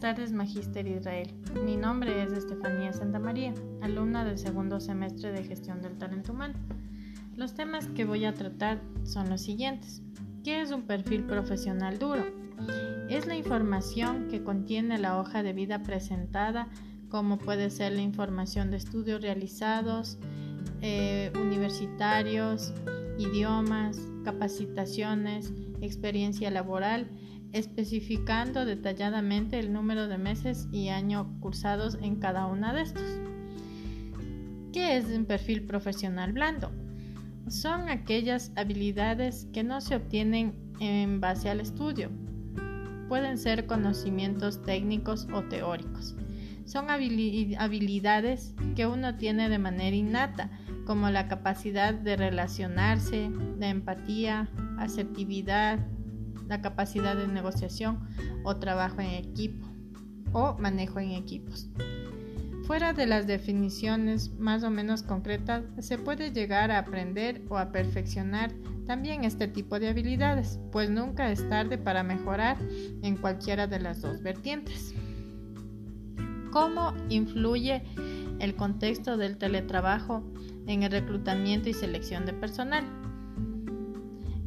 tardes, Magíster Israel. Mi nombre es Estefanía Santamaría, alumna del segundo semestre de Gestión del Talento Humano. Los temas que voy a tratar son los siguientes. ¿Qué es un perfil profesional duro? Es la información que contiene la hoja de vida presentada, como puede ser la información de estudios realizados, eh, universitarios, idiomas, capacitaciones, experiencia laboral, especificando detalladamente el número de meses y año cursados en cada una de estos. ¿Qué es un perfil profesional blando? Son aquellas habilidades que no se obtienen en base al estudio. Pueden ser conocimientos técnicos o teóricos. Son habilidades que uno tiene de manera innata, como la capacidad de relacionarse, la empatía, asertividad, la capacidad de negociación o trabajo en equipo o manejo en equipos. Fuera de las definiciones más o menos concretas, se puede llegar a aprender o a perfeccionar también este tipo de habilidades, pues nunca es tarde para mejorar en cualquiera de las dos vertientes. ¿Cómo influye el contexto del teletrabajo en el reclutamiento y selección de personal?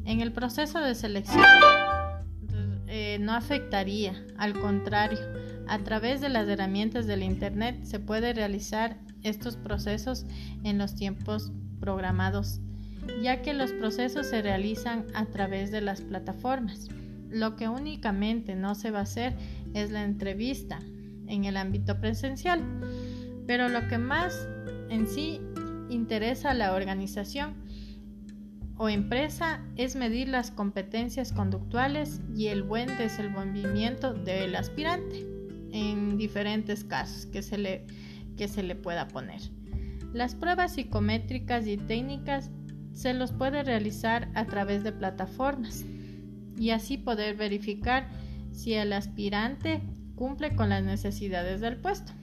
En el proceso de selección eh, no afectaría, al contrario, a través de las herramientas del Internet se puede realizar estos procesos en los tiempos programados, ya que los procesos se realizan a través de las plataformas. Lo que únicamente no se va a hacer es la entrevista en el ámbito presencial, pero lo que más en sí interesa a la organización o empresa es medir las competencias conductuales y el buen desenvolvimiento del aspirante en diferentes casos que se le, que se le pueda poner. Las pruebas psicométricas y técnicas se los puede realizar a través de plataformas y así poder verificar si el aspirante cumple con las necesidades del puesto.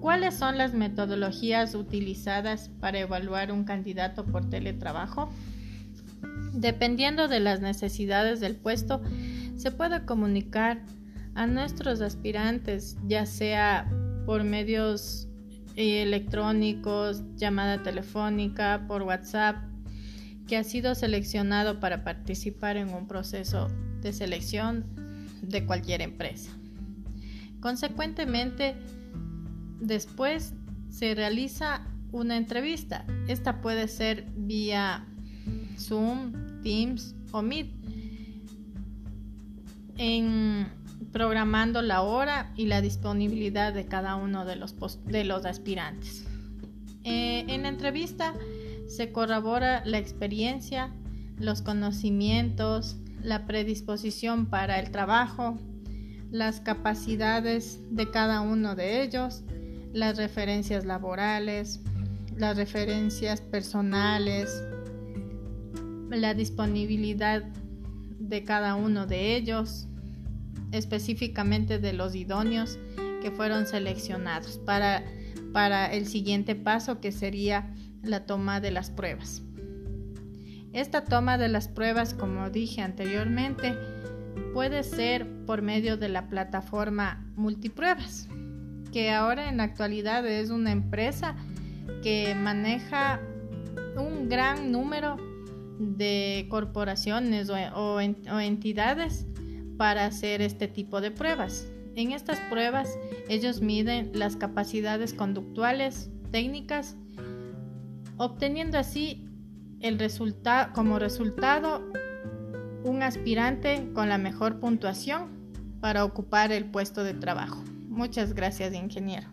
¿Cuáles son las metodologías utilizadas para evaluar un candidato por teletrabajo? Dependiendo de las necesidades del puesto, se puede comunicar a nuestros aspirantes, ya sea por medios eh, electrónicos, llamada telefónica, por WhatsApp, que ha sido seleccionado para participar en un proceso de selección de cualquier empresa. Consecuentemente, Después se realiza una entrevista. Esta puede ser vía Zoom, Teams o Meet. En programando la hora y la disponibilidad de cada uno de los, de los aspirantes. Eh, en la entrevista se corrobora la experiencia, los conocimientos, la predisposición para el trabajo, las capacidades de cada uno de ellos, las referencias laborales, las referencias personales, la disponibilidad de cada uno de ellos, específicamente de los idóneos que fueron seleccionados para, para el siguiente paso que sería la toma de las pruebas. Esta toma de las pruebas, como dije anteriormente, puede ser por medio de la plataforma multipruebas que ahora en la actualidad es una empresa que maneja un gran número de corporaciones o, entidades para hacer este tipo de pruebas. En estas pruebas ellos miden las capacidades conductuales, técnicas, obteniendo así el resultado como resultado un aspirante con la mejor puntuación para ocupar el puesto de trabajo. Muchas gracias, ingeniero.